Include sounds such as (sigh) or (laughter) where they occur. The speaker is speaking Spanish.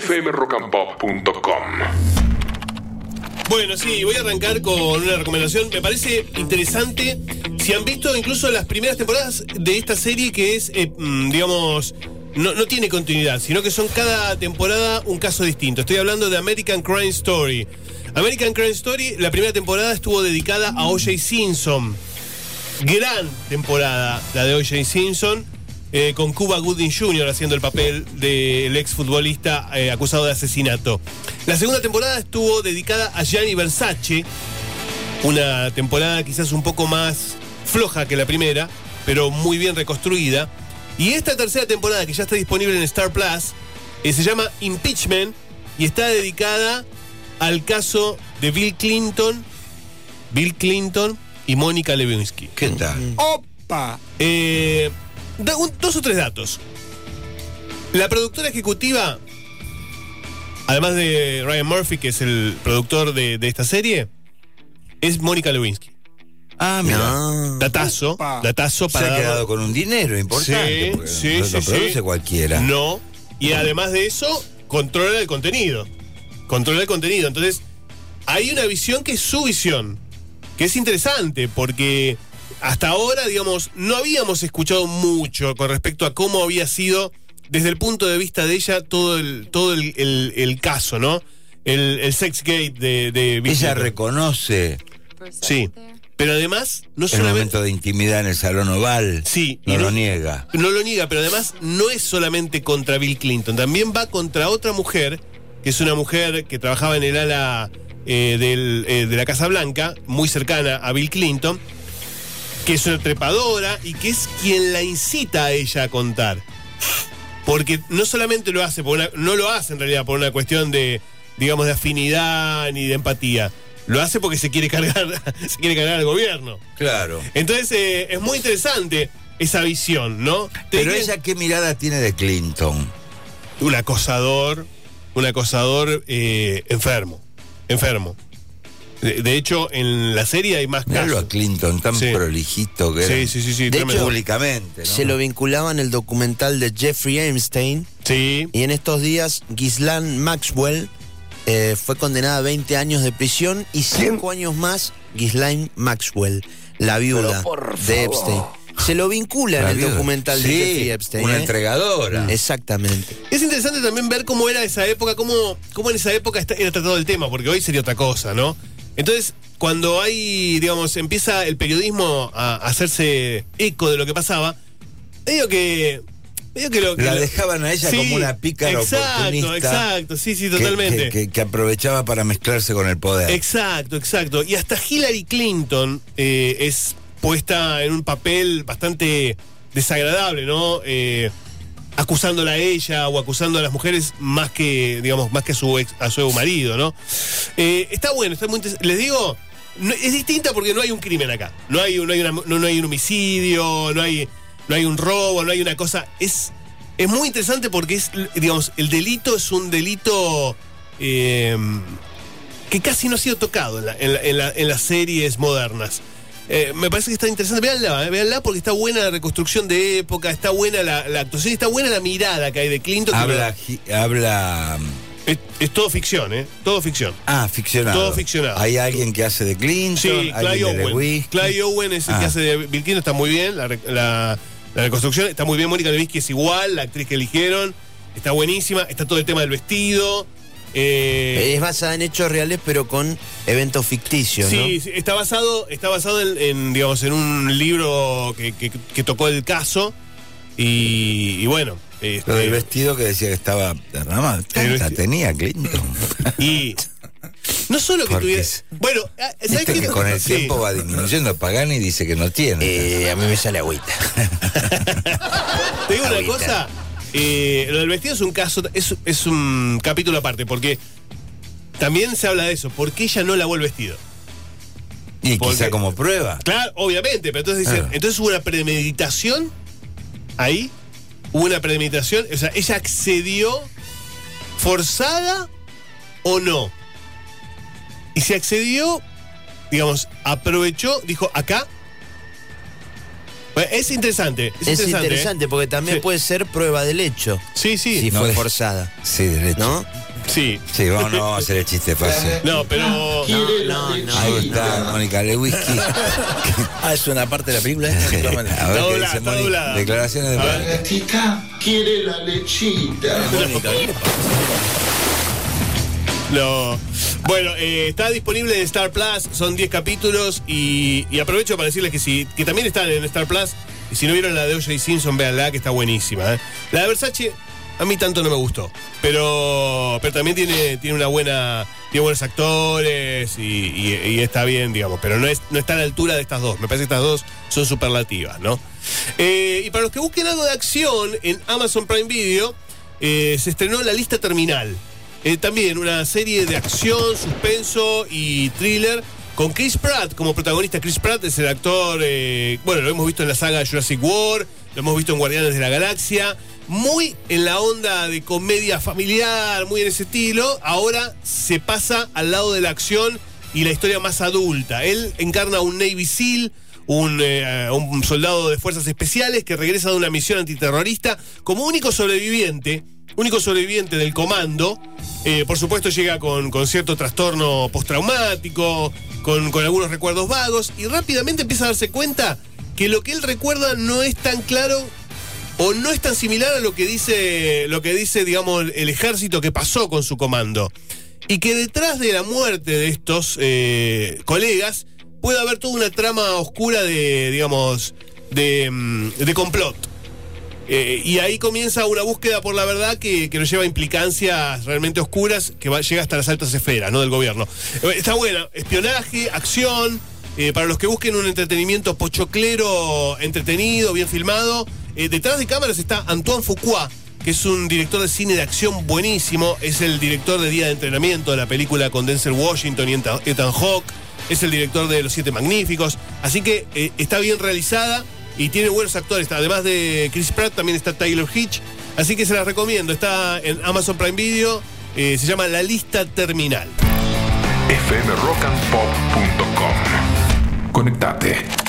fmrockandpop.com. Bueno, sí, voy a arrancar con una recomendación. Me parece interesante. Si han visto incluso las primeras temporadas de esta serie, que es, eh, mm, digamos, no, no tiene continuidad, sino que son cada temporada un caso distinto. Estoy hablando de American Crime Story. American Crime Story, la primera temporada estuvo dedicada a O.J. Simpson. Gran temporada la de O.J. Simpson. Eh, con Cuba Gooding Jr. haciendo el papel del exfutbolista eh, acusado de asesinato. La segunda temporada estuvo dedicada a Gianni Versace, una temporada quizás un poco más floja que la primera, pero muy bien reconstruida. Y esta tercera temporada, que ya está disponible en Star Plus, eh, se llama Impeachment y está dedicada al caso de Bill Clinton, Bill Clinton y Mónica Lewinsky. ¿Qué tal? ¡Opa! Eh, da- un- dos o tres datos. La productora ejecutiva, además de Ryan Murphy, que es el productor de, de esta serie, es Mónica Lewinsky. Ah, mira. No. Datazo, Opa. datazo Se para ha dar- quedado con un dinero importante. Sí, sí, no sí, lo sí. produce cualquiera. No. Y además de eso, controla el contenido. Controla el contenido. Entonces, hay una visión que es su visión. Que es interesante, porque hasta ahora, digamos, no habíamos escuchado mucho con respecto a cómo había sido, desde el punto de vista de ella, todo el, todo el, el- el caso, ¿no? El, el sex gate de, de Ella reconoce Sí. Pero además, no el solamente. momento de intimidad en el salón oval. Sí, y No no- lo niega. No lo niega, pero además no es solamente contra Bill Clinton, también va contra otra mujer, que es una mujer que trabajaba en el ala eh, del, eh, de la Casa Blanca, muy cercana a Bill Clinton, que es una trepadora y que es quien la incita a ella a contar. Porque no solamente lo hace, por una- no lo hace en realidad por una cuestión de, digamos, de afinidad ni de empatía. Lo hace porque se quiere cargar, (laughs) se quiere cargar al gobierno. Claro. Entonces eh, es muy interesante esa visión, ¿no? Pero ella, ¿qué mirada tiene de Clinton? Un acosador, un acosador eh, enfermo, enfermo. De, de hecho, en la serie hay más casos. a Clinton, tan Sí. prolijito que Sí, era. sí, sí, sí, De hecho, Públicamente, ¿no? Se lo vinculaba en el documental de Jeffrey Epstein Sí, y en estos días Ghislaine Maxwell eh, fue condenada a 20 años de prisión y 5 años más Ghislaine Maxwell, la viuda de Epstein. Se lo vincula en el viuda. documental de Jeffrey Epstein. Una ¿eh? entregadora. Exactamente. Es interesante también ver cómo era esa época, cómo, cómo en esa época era tratado el tema, porque hoy sería otra cosa, ¿no? Entonces, cuando hay, digamos, empieza el periodismo a hacerse eco de lo que pasaba, medio que. Que lo, que La dejaban a ella como una pícara exacto, oportunista. Exacto, sí, sí, totalmente. Que, que- que aprovechaba para mezclarse con el poder. Exacto, exacto. Y hasta Hillary Clinton eh, es puesta en un papel bastante desagradable, ¿no? Eh, acusándola a ella o acusando a las mujeres más que, digamos, más que a su ex, a su marido, ¿no? Eh, está bueno, está muy interes- Les digo, es distinta porque no hay un crimen acá. No hay, no hay, no, no hay un homicidio, no hay, no hay un robo, no hay una cosa. Es, es muy interesante porque es, digamos, el delito es un delito. eh, que casi no ha sido tocado en la- en la- en las series modernas. Eh, me parece que está interesante. Véanla, eh, véanla porque está buena la reconstrucción de época, está buena la, la actuación, está buena la mirada que hay de Clinton. Habla, habla. lo- es, es todo ficción, ¿eh? Todo ficción. Ah, ficcionado. Todo ficcionado. Hay alguien que hace de Clinton, Sí, Clay Owen. Clay Owen es el Ah. que hace de Bill Clinton, está muy bien. La, la- la reconstrucción está muy bien. Mónica Lewinsky es igual, la actriz que eligieron. Está buenísima. Está todo el tema del vestido. Eh, Es basada en hechos reales, pero con eventos ficticios, Sí, ¿no? sí, está basado, está basado en, en, digamos, en un libro que, que- que tocó el caso. Y, y bueno. este, Lo del vestido que decía que estaba derramado. Tanta vestido. tenía Clinton. y no solo que Porque tuviera. es- Bueno, ah, ¿sabes que con el Sí. tiempo va disminuyendo. Pagani dice que no tiene. Eh, a mí me sale agüita. (laughs) Te digo una cosa. Eh, lo del vestido es un caso, es, es un capítulo aparte, porque también se habla de eso. ¿Por qué ella no lavó el vestido? y porque- quizá como prueba. Claro, obviamente, pero entonces dicen, Ah. entonces hubo una premeditación ahí, hubo una premeditación, o sea, ella accedió forzada o no. Y si accedió, digamos, aprovechó, dijo, acá Bueno, Es interesante. Es, Es interesante. interesante, ¿eh? porque también Sí. puede ser prueba del hecho. Sí, sí. Si No fue forzada. Sí, derecho. ¿No? Sí. Sí, vamos, no vamos a hacer el chiste fácil. No, pero. No, no, no. Ahí está, Mónica Lewinsky. Ah, es una parte de la película esta Está (laughs) qué doblada, dice está Mónica. doblada. Declaraciones de A ver. Mónica. gatita quiere la lechita. Mónica, ¿qué le pasa? No. Bueno, eh, está disponible en Star Plus, son 10 capítulos y, aprovecho para decirles que si que también están en Star Plus y si no vieron la de O.J. Simpson, véanla que está buenísima. ¿eh? La de Versace a mí tanto no me gustó, pero pero también tiene tiene una buena tiene buenos actores y está bien, digamos, pero no es no está a la altura de estas dos. Me parece que estas dos son superlativas, ¿no? Eh, y para los que busquen algo de acción en Amazon Prime Video eh, se estrenó La Lista Terminal. Eh, también una serie de acción, suspenso y thriller con Chris Pratt como protagonista. Chris Pratt es el actor, eh, bueno, lo hemos visto en la saga Jurassic World, lo hemos visto en Guardianes de la Galaxia, muy en la onda de comedia familiar, muy en ese estilo. Ahora se pasa al lado de la acción y la historia más adulta. Él encarna un Navy SEAL, un, eh, un soldado de fuerzas especiales que regresa de una misión antiterrorista como único sobreviviente, único sobreviviente del comando. Eh, por supuesto llega con, con cierto trastorno postraumático, con, con algunos recuerdos vagos y rápidamente empieza a darse cuenta que lo que él recuerda no es tan claro o no es tan similar a lo que dice, lo que dice, digamos, el ejército que pasó con su comando. Y que detrás de la muerte de estos eh, colegas puede haber toda una trama oscura de, digamos, de, mm, de complot. Eh, y ahí comienza una búsqueda por la verdad que, que nos lleva a implicancias realmente oscuras que va, llega hasta las altas esferas ¿no? del gobierno. Eh, está buena, espionaje, acción, eh, para los que busquen un entretenimiento pochoclero, entretenido, bien filmado. Detrás de cámaras está Antoine Fuqua, que es un director de cine de acción buenísimo, es el director de Día de Entrenamiento de la película con Denzel Washington y Ethan Hawke, es el director de Los Siete Magníficos, así que está bien realizada y tiene buenos actores, además de Chris Pratt también está Taylor Hitch, así que se las recomiendo, está en Amazon Prime Video, eh, se llama La Lista Terminal. fmrockandpop.com. Conectate.